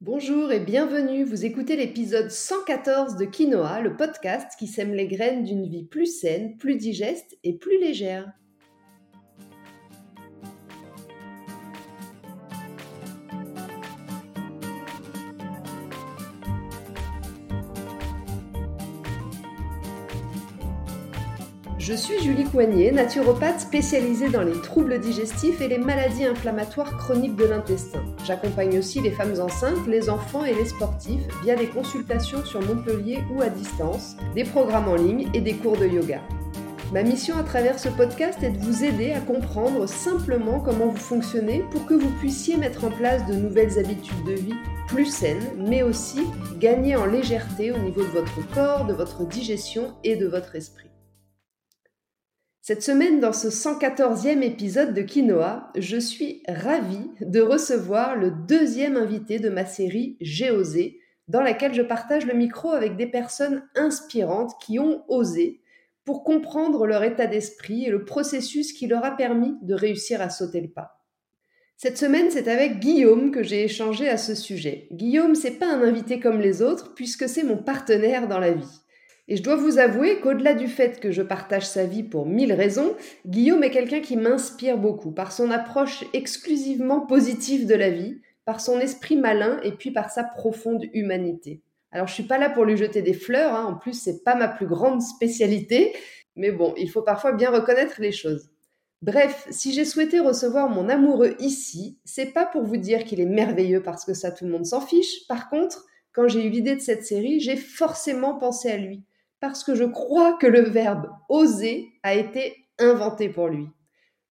Bonjour et bienvenue, vous écoutez l'épisode 114 de Quinoa, le podcast qui sème les graines d'une vie plus saine, plus digeste et plus légère. Je suis Julie Coignet, naturopathe spécialisée dans les troubles digestifs et les maladies inflammatoires chroniques de l'intestin. J'accompagne aussi les femmes enceintes, les enfants et les sportifs via des consultations sur Montpellier ou à distance, des programmes en ligne et des cours de yoga. Ma mission à travers ce podcast est de vous aider à comprendre simplement comment vous fonctionnez pour que vous puissiez mettre en place de nouvelles habitudes de vie plus saines, mais aussi gagner en légèreté au niveau de votre corps, de votre digestion et de votre esprit. Cette semaine, dans ce 114e épisode de Quinoa, je suis ravie de recevoir le deuxième invité de ma série J'ai osé, dans laquelle je partage le micro avec des personnes inspirantes qui ont osé pour comprendre leur état d'esprit et le processus qui leur a permis de réussir à sauter le pas. Cette semaine, c'est avec Guillaume que j'ai échangé à ce sujet. Guillaume, c'est pas un invité comme les autres puisque c'est mon partenaire dans la vie. Et je dois vous avouer qu'au-delà du fait que je partage sa vie pour mille raisons, Guillaume est quelqu'un qui m'inspire beaucoup par son approche exclusivement positive de la vie, par son esprit malin et puis par sa profonde humanité. Alors je suis pas là pour lui jeter des fleurs, hein. en plus c'est pas ma plus grande spécialité, mais bon, il faut parfois bien reconnaître les choses. Bref, si j'ai souhaité recevoir mon amoureux ici, c'est pas pour vous dire qu'il est merveilleux parce que ça tout le monde s'en fiche. Par contre, quand j'ai eu l'idée de cette série, j'ai forcément pensé à lui parce que je crois que le verbe oser a été inventé pour lui.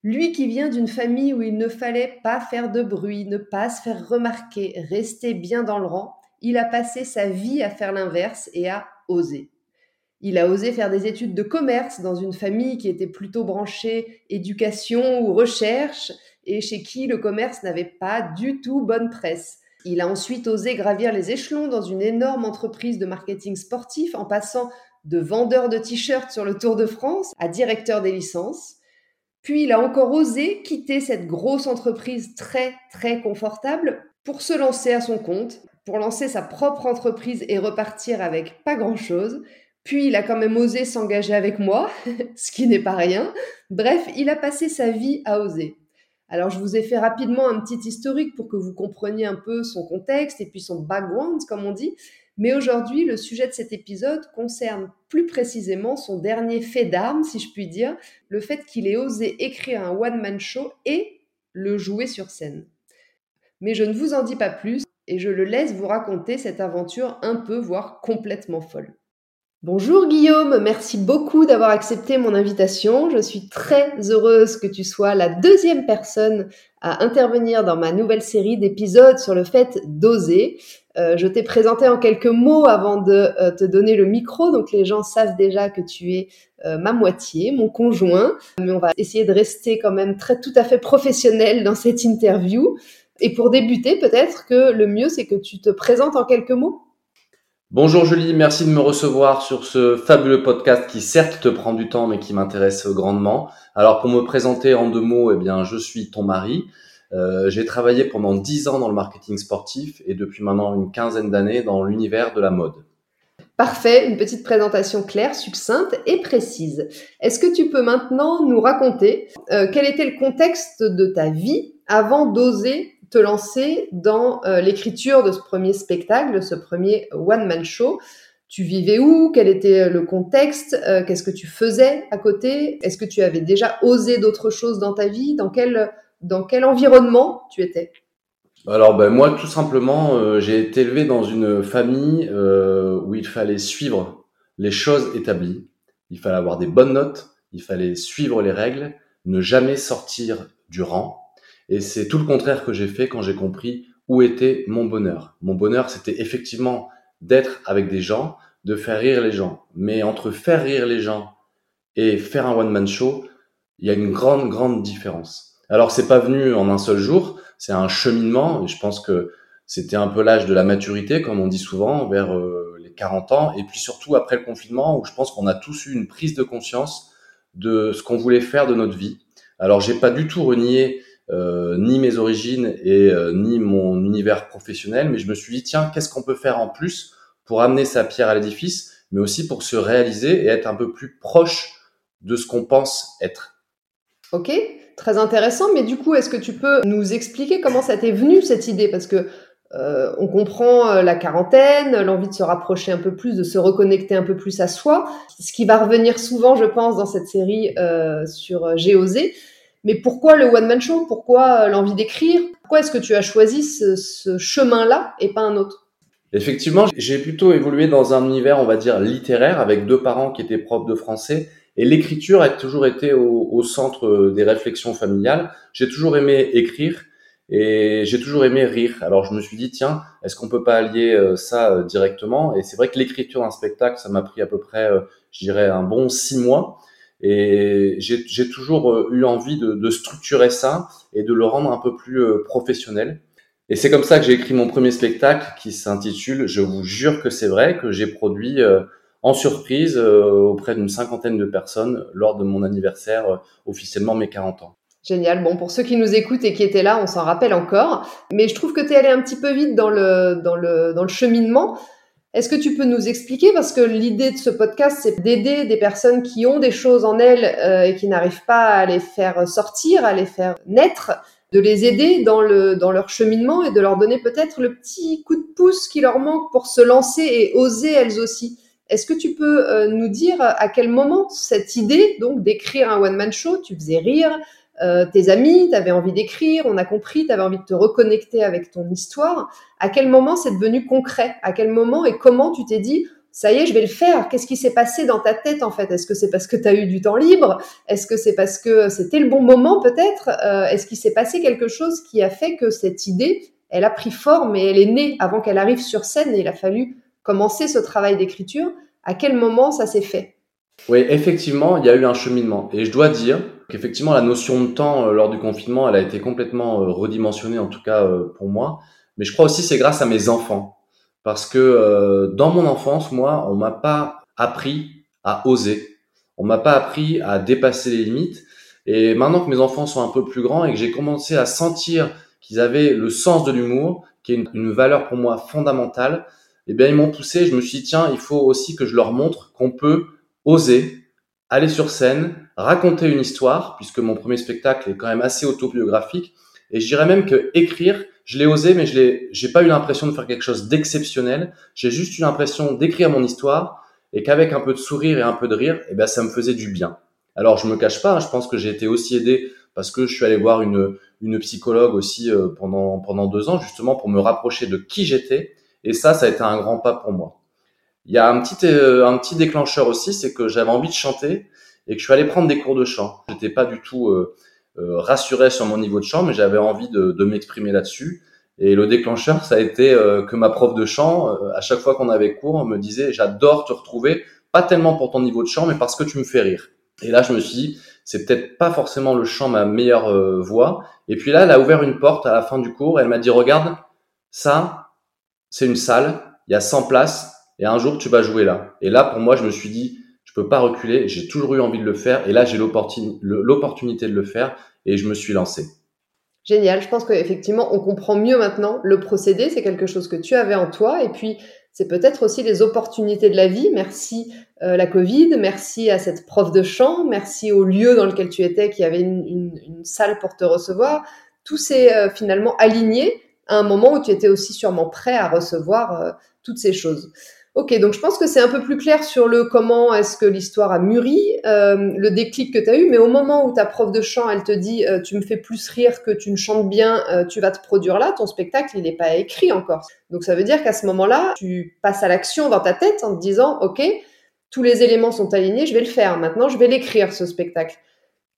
Lui qui vient d'une famille où il ne fallait pas faire de bruit, ne pas se faire remarquer, rester bien dans le rang, il a passé sa vie à faire l'inverse et à oser. Il a osé faire des études de commerce dans une famille qui était plutôt branchée éducation ou recherche et chez qui le commerce n'avait pas du tout bonne presse. Il a ensuite osé gravir les échelons dans une énorme entreprise de marketing sportif en passant de vendeur de t-shirts sur le Tour de France à directeur des licences. Puis il a encore osé quitter cette grosse entreprise très très confortable pour se lancer à son compte, pour lancer sa propre entreprise et repartir avec pas grand-chose. Puis il a quand même osé s'engager avec moi, ce qui n'est pas rien. Bref, il a passé sa vie à oser. Alors je vous ai fait rapidement un petit historique pour que vous compreniez un peu son contexte et puis son background, comme on dit. Mais aujourd'hui, le sujet de cet épisode concerne plus précisément son dernier fait d'armes, si je puis dire, le fait qu'il ait osé écrire un one-man show et le jouer sur scène. Mais je ne vous en dis pas plus et je le laisse vous raconter cette aventure un peu, voire complètement folle. Bonjour Guillaume, merci beaucoup d'avoir accepté mon invitation. Je suis très heureuse que tu sois la deuxième personne à intervenir dans ma nouvelle série d'épisodes sur le fait d'oser. Euh, je t'ai présenté en quelques mots avant de euh, te donner le micro, donc les gens savent déjà que tu es euh, ma moitié, mon conjoint, mais on va essayer de rester quand même très tout à fait professionnel dans cette interview. Et pour débuter, peut-être que le mieux c'est que tu te présentes en quelques mots. Bonjour Julie, merci de me recevoir sur ce fabuleux podcast qui certes te prend du temps mais qui m'intéresse grandement. Alors pour me présenter en deux mots, eh bien je suis ton mari. Euh, j'ai travaillé pendant dix ans dans le marketing sportif et depuis maintenant une quinzaine d'années dans l'univers de la mode. Parfait, une petite présentation claire, succincte et précise. Est-ce que tu peux maintenant nous raconter euh, quel était le contexte de ta vie avant d'oser te lancer dans euh, l'écriture de ce premier spectacle, ce premier one-man show. Tu vivais où? Quel était le contexte? Euh, Qu'est-ce que tu faisais à côté? Est-ce que tu avais déjà osé d'autres choses dans ta vie? Dans quel, dans quel environnement tu étais? Alors ben, moi tout simplement euh, j'ai été élevé dans une famille où il fallait suivre les choses établies, il fallait avoir des bonnes notes, il fallait suivre les règles, ne jamais sortir du rang et c'est tout le contraire que j'ai fait quand j'ai compris où était mon bonheur. Mon bonheur, c'était effectivement d'être avec des gens, de faire rire les gens. Mais entre faire rire les gens et faire un one-man show, il y a une grande, grande différence. Alors, c'est pas venu en un seul jour, c'est un cheminement, je pense que c'était un peu l'âge de la maturité, comme on dit souvent, vers euh, les 40 ans, et puis surtout après le confinement, où je pense qu'on a tous eu une prise de conscience de ce qu'on voulait faire de notre vie. Alors, j'ai pas du tout renié ni mes origines et ni mon univers professionnel, mais je me suis dit tiens, qu'est-ce qu'on peut faire en plus pour amener sa pierre à l'édifice, mais aussi pour se réaliser et être un peu plus proche de ce qu'on pense être. Ok, très intéressant. Mais du coup, est-ce que tu peux nous expliquer comment ça t'est venu cette idée? Parce que euh, on comprend euh, la quarantaine, l'envie de se rapprocher un peu plus, de se reconnecter un peu plus à soi, ce qui va revenir souvent, je pense, dans cette série euh, sur J'ai osé. Mais pourquoi le one man show? Pourquoi l'envie d'écrire? Pourquoi est-ce que tu as choisi ce, chemin-là et pas un autre? Effectivement, j'ai plutôt évolué dans un univers, on va dire, littéraire, avec deux parents qui étaient profs de français et l'écriture a toujours été au, centre des réflexions familiales. J'ai toujours aimé écrire et j'ai toujours aimé rire. Alors je me suis dit, tiens, est-ce qu'on peut pas allier euh, ça euh, directement? Et c'est vrai que l'écriture d'un spectacle, ça m'a pris à peu près, euh, je dirais, un bon six mois. Et j'ai toujours eu envie de, de, structurer ça et de le rendre un peu plus professionnel. Et c'est comme ça que j'ai écrit mon premier spectacle qui s'intitule Je vous jure que c'est vrai, que j'ai produit en surprise euh, auprès d'une cinquantaine de personnes lors de mon anniversaire, euh, officiellement mes 40 ans. Génial. Bon, pour ceux qui nous écoutent et qui étaient là, on s'en rappelle encore. Mais je trouve que tu es allé un petit peu vite dans le, dans le, dans le cheminement. Est-ce que tu peux nous expliquer Parce que l'idée de ce podcast, c'est d'aider des personnes qui ont des choses en elles euh, et qui n'arrivent pas à les faire sortir, à les faire naître, de les aider dans, le, dans leur cheminement et de leur donner peut-être le petit coup de pouce qui leur manque pour se lancer et oser elles aussi. Est-ce que tu peux euh, nous dire à quel moment cette idée donc d'écrire un one-man show, tu faisais rire euh, tes amis, tu avais envie d'écrire, on a compris, tu avais envie de te reconnecter avec ton histoire. À quel moment c'est devenu concret? À quel moment et comment tu t'es dit ça y est, je vais le faire? Qu'est-ce qui s'est passé dans ta tête en fait? Est-ce que c'est parce que tu as eu du temps libre? Est-ce que c'est parce que c'était le bon moment peut-être? Euh, Est-ce qu'il s'est passé quelque chose qui a fait que cette idée, elle a pris forme et elle est née avant qu'elle arrive sur scène et il a fallu commencer ce travail d'écriture, à quel moment ça s'est fait? Oui, effectivement, il y a eu un cheminement. Et je dois dire qu'effectivement, la notion de temps euh, lors du confinement, elle a été complètement euh, redimensionnée, en tout cas euh, pour moi. Mais je crois aussi c'est grâce à mes enfants. Parce que dans mon enfance, moi, on m'a pas appris à oser. On m'a pas appris à dépasser les limites. Et maintenant que mes enfants sont un peu plus grands et que j'ai commencé à sentir qu'ils avaient le sens de l'humour, qui est une, une, valeur pour moi fondamentale, eh bien, ils m'ont poussé. Je me suis dit, tiens, il faut aussi que je leur montre qu'on peut oser aller sur scène, raconter une histoire, puisque mon premier spectacle est quand même assez autobiographique. Et je dirais même que écrire, je l'ai osé, mais je l'ai, j'ai pas eu l'impression de faire quelque chose d'exceptionnel. J'ai juste eu l'impression d'écrire mon histoire et qu'avec un peu de sourire et un peu de rire, eh bien, ça me faisait du bien. Alors, je me cache pas, hein, je pense que j'ai été aussi aidé parce que je suis allé voir une, une psychologue aussi euh, pendant, pendant deux ans, justement pour me rapprocher de qui j'étais et ça, ça a été un grand pas pour moi. Il y a un petit, euh, un petit déclencheur aussi, c'est que j'avais envie de chanter et que je suis allé prendre des cours de chant. J'étais pas du tout euh, euh, rassuré sur mon niveau de chant, mais j'avais envie de, de m'exprimer là-dessus. Et le déclencheur, ça a été que ma prof de chant, à chaque fois qu'on avait cours, me disait j'adore te retrouver, pas tellement pour ton niveau de chant, mais parce que tu me fais rire. Et là, je me suis dit, c'est peut-être pas forcément le chant ma meilleure voix. Et puis là, elle a ouvert une porte à la fin du cours. Elle m'a dit, regarde, ça, c'est une salle, il y a 100 places, et un jour tu vas jouer là. Et là, pour moi, je me suis dit, peux pas reculer, j'ai toujours eu envie de le faire, et là, j'ai l'opportunité de le faire, et je me suis lancé. Génial, je pense qu'effectivement, on comprend mieux maintenant le procédé, c'est quelque chose que tu avais en toi, et puis c'est peut-être aussi les opportunités de la vie. Merci euh, la Covid, merci à cette prof de chant, merci au lieu dans lequel tu étais qui avait une, salle pour te recevoir. Tout s'est euh, finalement aligné à un moment où tu étais aussi sûrement prêt à recevoir euh, toutes ces choses. Ok, donc je pense que c'est un peu plus clair sur le comment est-ce que l'histoire a mûri, euh, le déclic que tu as eu, mais au moment où ta prof de chant, elle te dit euh, tu me fais plus rire que tu ne chantes bien, tu vas te produire là, ton spectacle, il n'est pas écrit encore. Donc ça veut dire qu'à ce moment-là, tu passes à l'action dans ta tête en te disant ok, tous les éléments sont alignés, je vais le faire, maintenant je vais l'écrire ce spectacle.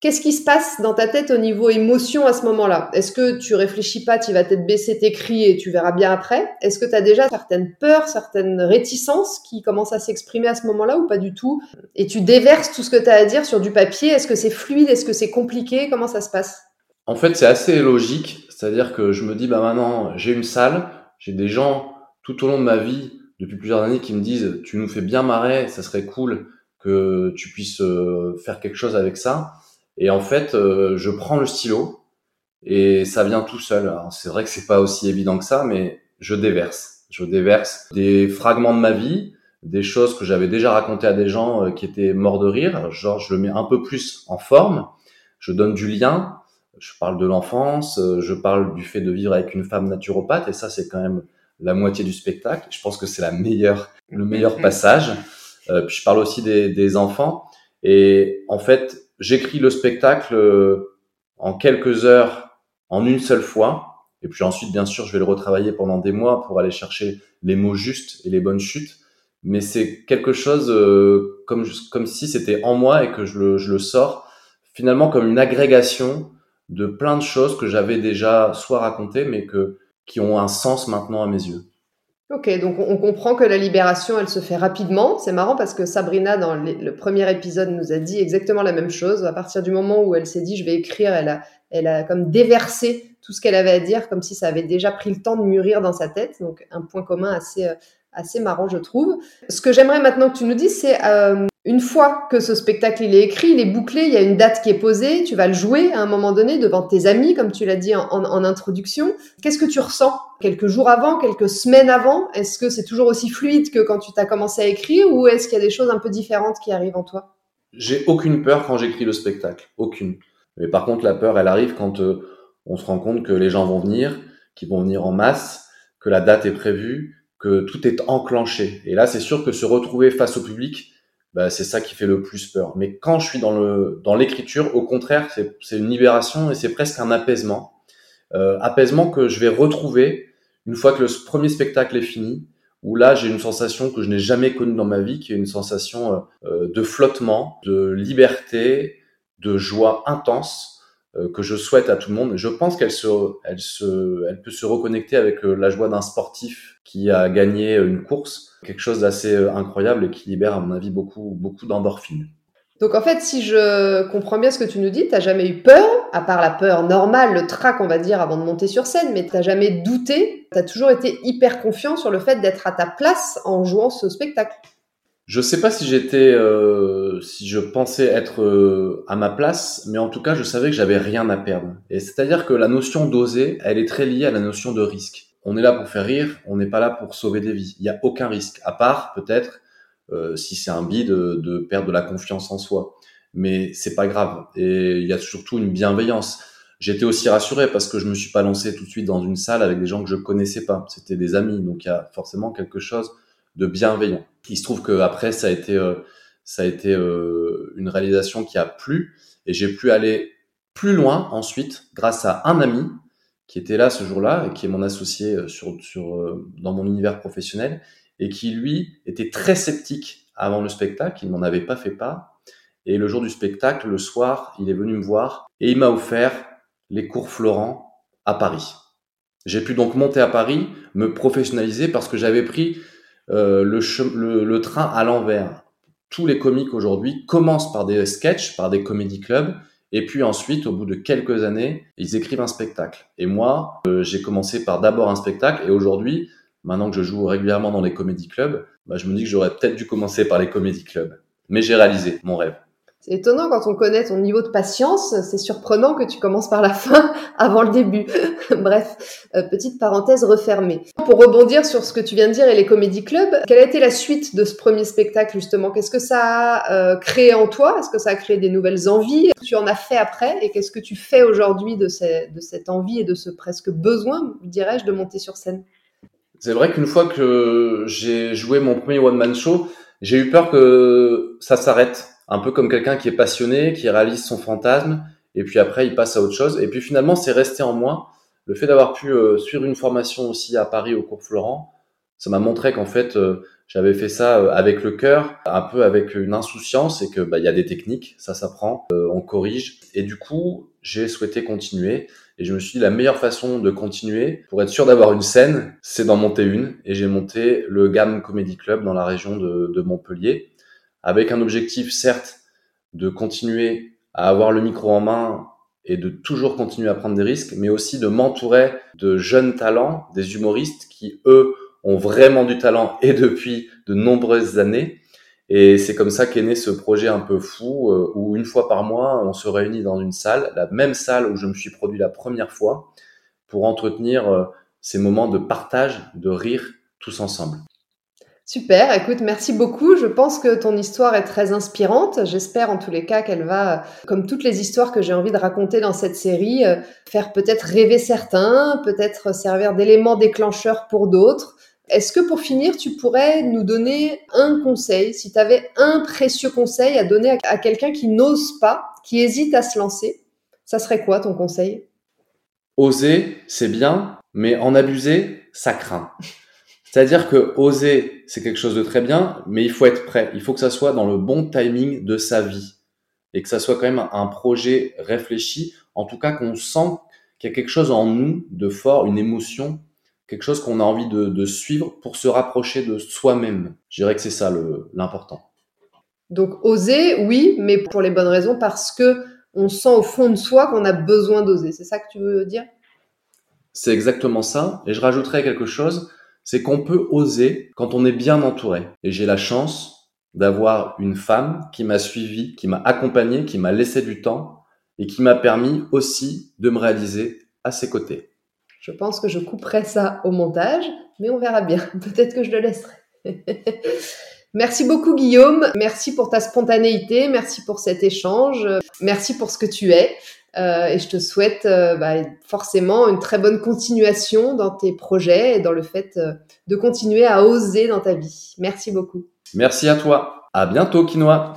Qu'est-ce qui se passe dans ta tête au niveau émotion à ce moment-là? Est-ce que tu réfléchis pas, tu vas peut-être baisser tes cris et tu verras bien après? Est-ce que tu as déjà certaines peurs, certaines réticences qui commencent à s'exprimer à ce moment-là ou pas du tout? Et tu déverses tout ce que tu as à dire sur du papier? Est-ce que c'est fluide? Est-ce que c'est compliqué? Comment ça se passe? En fait, c'est assez logique. C'est-à-dire que je me dis, bah maintenant, j'ai une salle, j'ai des gens tout au long de ma vie, depuis plusieurs années, qui me disent, tu nous fais bien marrer, ça serait cool que tu puisses euh, faire quelque chose avec ça. Et en fait, euh, je prends le stylo et ça vient tout seul. C'est vrai que c'est pas aussi évident que ça, mais je déverse. Je déverse des fragments de ma vie, des choses que j'avais déjà racontées à des gens euh, qui étaient morts de rire. Genre, je le mets un peu plus en forme. Je donne du lien. Je parle de l'enfance. Euh, je parle du fait de vivre avec une femme naturopathe. Et ça, c'est quand même la moitié du spectacle. Je pense que c'est la meilleure, le meilleur passage. Euh, puis je parle aussi des, des enfants. Et en fait, j'écris le spectacle en quelques heures en une seule fois. Et puis ensuite, bien sûr, je vais le retravailler pendant des mois pour aller chercher les mots justes et les bonnes chutes. Mais c'est quelque chose euh, comme, comme si c'était en moi et que je le, je le sors finalement comme une agrégation de plein de choses que j'avais déjà soit racontées, mais que, qui ont un sens maintenant à mes yeux. Ok, donc on comprend que la libération, elle se fait rapidement. C'est marrant parce que Sabrina, dans le premier épisode, nous a dit exactement la même chose. À partir du moment où elle s'est dit, je vais écrire, elle a, elle a comme déversé tout ce qu'elle avait à dire, comme si ça avait déjà pris le temps de mûrir dans sa tête. Donc un point commun assez, euh, assez marrant, je trouve. Ce que j'aimerais maintenant que tu nous dises, c'est euh, une fois que ce spectacle il est écrit, il est bouclé, il y a une date qui est posée, tu vas le jouer à un moment donné devant tes amis, comme tu l'as dit en, introduction. Qu'est-ce que tu ressens quelques jours avant, quelques semaines avant? Est-ce que c'est toujours aussi fluide que quand tu t'as commencé à écrire, ou est-ce qu'il y a des choses un peu différentes qui arrivent en toi? J'ai aucune peur quand j'écris le spectacle, aucune. Mais par contre, la peur, elle arrive quand euh, on se rend compte que les gens vont venir, qu'ils vont venir en masse, que la date est prévue, que tout est enclenché. Et là, c'est sûr que se retrouver face au public, bah, c'est ça qui fait le plus peur. Mais quand je suis dans le dans l'écriture, au contraire, c'est une libération et c'est presque un apaisement. Euh, apaisement que je vais retrouver une fois que le premier spectacle est fini, où là j'ai une sensation que je n'ai jamais connue dans ma vie, qui est une sensation euh, de flottement, de liberté, de joie intense euh, que je souhaite à tout le monde. Je pense qu'elle se, elle se, elle peut se reconnecter avec euh, la joie d'un sportif qui a gagné une course, quelque chose d'assez euh, incroyable et qui libère à mon avis beaucoup, beaucoup d'endorphines. Donc en fait, si je comprends bien ce que tu nous dis, t'as jamais eu peur, à part la peur normale, le trac on va dire avant de monter sur scène, mais t'as jamais douté, t'as toujours été hyper confiant sur le fait d'être à ta place en jouant ce spectacle. Je sais pas si j'étais, euh, si je pensais être euh, à ma place, mais en tout cas, je savais que j'avais rien à perdre. Et c'est-à-dire que la notion d'oser, elle est très liée à la notion de risque. On est là pour faire rire, on n'est pas là pour sauver des vies. Il n'y a aucun risque, à part peut-être euh, si c'est un bide de, de, perdre de la confiance en soi. Mais c'est pas grave. Et il y a surtout une bienveillance. J'étais aussi rassuré parce que je me suis pas lancé tout de suite dans une salle avec des gens que je connaissais pas. C'était des amis, donc il y a forcément quelque chose de bienveillant. Il se trouve que après ça a été euh, ça a été euh, une réalisation qui a plu. Et j'ai pu aller plus loin ensuite grâce à un ami qui était là ce jour-là et qui est mon associé euh, sur, sur dans mon univers professionnel et qui lui était très sceptique avant le spectacle, il m'en avait pas fait part. Et le jour du spectacle, le soir, il est venu me voir et il m'a offert les cours Florent à Paris. J'ai pu donc monter à Paris, me professionnaliser parce que j'avais pris euh, le, le, train à l'envers. Tous les comiques aujourd'hui commencent par des sketchs, par des comédie clubs, et puis ensuite, au bout de quelques années, ils écrivent un spectacle. Et moi, euh, j'ai commencé par d'abord un spectacle, et aujourd'hui, maintenant que je joue régulièrement dans les comédie clubs, bah, je me dis que j'aurais peut-être dû commencer par les comédie clubs. Mais j'ai réalisé mon rêve. C'est étonnant quand on connaît ton niveau de patience, c'est surprenant que tu commences par la fin avant le début. Bref, euh, petite parenthèse refermée. Pour rebondir sur ce que tu viens de dire et les comédie clubs, quelle a été la suite de ce premier spectacle justement? Qu'est-ce que ça a euh, créé en toi? Est-ce que ça a créé des nouvelles envies? Tu en as fait après? Et qu'est-ce que tu fais aujourd'hui de, de cette envie et de ce presque besoin, dirais-je, de monter sur scène? C'est vrai qu'une fois que j'ai joué mon premier one-man show, j'ai eu peur que ça s'arrête un peu comme quelqu'un qui est passionné, qui réalise son fantasme, et puis après il passe à autre chose. Et puis finalement, c'est resté en moi. Le fait d'avoir pu euh, suivre une formation aussi à Paris au cours Florent, ça m'a montré qu'en fait euh, j'avais fait ça euh, avec le cœur, un peu avec une insouciance, et que bah y a des techniques, ça s'apprend, on corrige. Et du coup, j'ai souhaité continuer. Et je me suis dit, la meilleure façon de continuer, pour être sûr d'avoir une scène, c'est d'en monter une. Et j'ai monté le GAM Comedy Club dans la région de, de Montpellier avec un objectif certes de continuer à avoir le micro en main et de toujours continuer à prendre des risques, mais aussi de m'entourer de jeunes talents, des humoristes qui, eux, ont vraiment du talent et depuis de nombreuses années. Et c'est comme ça qu'est né ce projet un peu fou euh, où une fois par mois, on se réunit dans une salle, la même salle où je me suis produit la première fois, pour entretenir euh, ces moments de partage, de rire tous ensemble. Super, écoute, merci beaucoup. Je pense que ton histoire est très inspirante. J'espère en tous les cas qu'elle va, comme toutes les histoires que j'ai envie de raconter dans cette série, euh, faire peut-être rêver certains, peut-être servir d'élément déclencheur pour d'autres. Est-ce que pour finir, tu pourrais nous donner un conseil, si tu avais un précieux conseil à donner à quelqu'un qui n'ose pas, qui hésite à se lancer, ça serait quoi ton conseil? Oser, c'est bien, mais en abuser, ça craint. C'est-à-dire que oser, c'est quelque chose de très bien, mais il faut être prêt. Il faut que ça soit dans le bon timing de sa vie et que ça soit quand même un projet réfléchi. En tout cas, qu'on sent qu'il y a quelque chose en nous de fort, une émotion quelque chose qu'on a envie de, suivre pour se rapprocher de soi-même. Je dirais que c'est ça l'important. Donc oser, oui, mais pour les bonnes raisons, parce que on sent au fond de soi qu'on a besoin d'oser. C'est ça que tu veux dire? C'est exactement ça. Et je rajouterais quelque chose, c'est qu'on peut oser quand on est bien entouré. Et j'ai la chance d'avoir une femme qui m'a suivi, qui m'a accompagné, qui m'a laissé du temps et qui m'a permis aussi de me réaliser à ses côtés. Je pense que je couperai ça au montage, mais on verra bien. Peut-être que je le laisserai. merci beaucoup Guillaume, merci pour ta spontanéité, merci pour cet échange, merci pour ce que tu es. Euh, et je te souhaite euh, bah, forcément une très bonne continuation dans tes projets et dans le fait euh, de continuer à oser dans ta vie. Merci beaucoup. Merci à toi. À bientôt, Quinoa.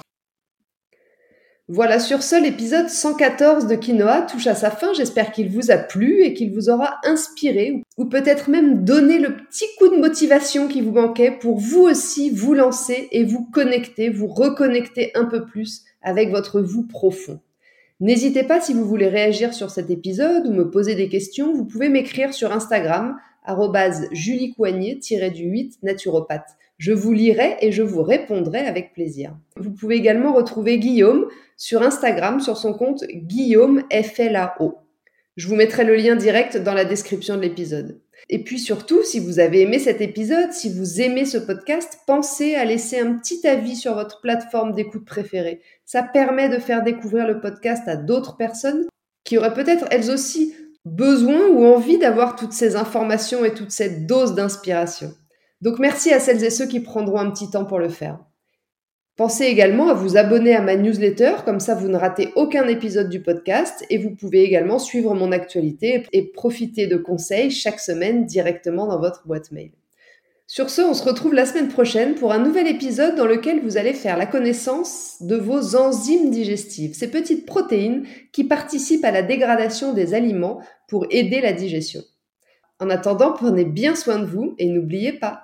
Voilà, sur ce, l'épisode 114 de Quinoa touche à sa fin. J'espère qu'il vous a plu et qu'il vous aura inspiré ou peut-être même donné le petit coup de motivation qui vous manquait pour vous aussi vous lancer et vous connecter, vous reconnecter un peu plus avec votre vous profond. N'hésitez pas si vous voulez réagir sur cet épisode ou me poser des questions, vous pouvez m'écrire sur Instagram juliecoignet du 8 naturopathe. Je vous lirai et je vous répondrai avec plaisir. Vous pouvez également retrouver Guillaume sur Instagram sur son compte Guillaume FLAO. Je vous mettrai le lien direct dans la description de l'épisode. Et puis surtout, si vous avez aimé cet épisode, si vous aimez ce podcast, pensez à laisser un petit avis sur votre plateforme d'écoute préférée. Ça permet de faire découvrir le podcast à d'autres personnes qui auraient peut-être elles aussi besoin ou envie d'avoir toutes ces informations et toute cette dose d'inspiration. Donc merci à celles et ceux qui prendront un petit temps pour le faire. Pensez également à vous abonner à ma newsletter, comme ça vous ne ratez aucun épisode du podcast et vous pouvez également suivre mon actualité et profiter de conseils chaque semaine directement dans votre boîte mail. Sur ce, on se retrouve la semaine prochaine pour un nouvel épisode dans lequel vous allez faire la connaissance de vos enzymes digestives, ces petites protéines qui participent à la dégradation des aliments pour aider la digestion. En attendant, prenez bien soin de vous et n'oubliez pas,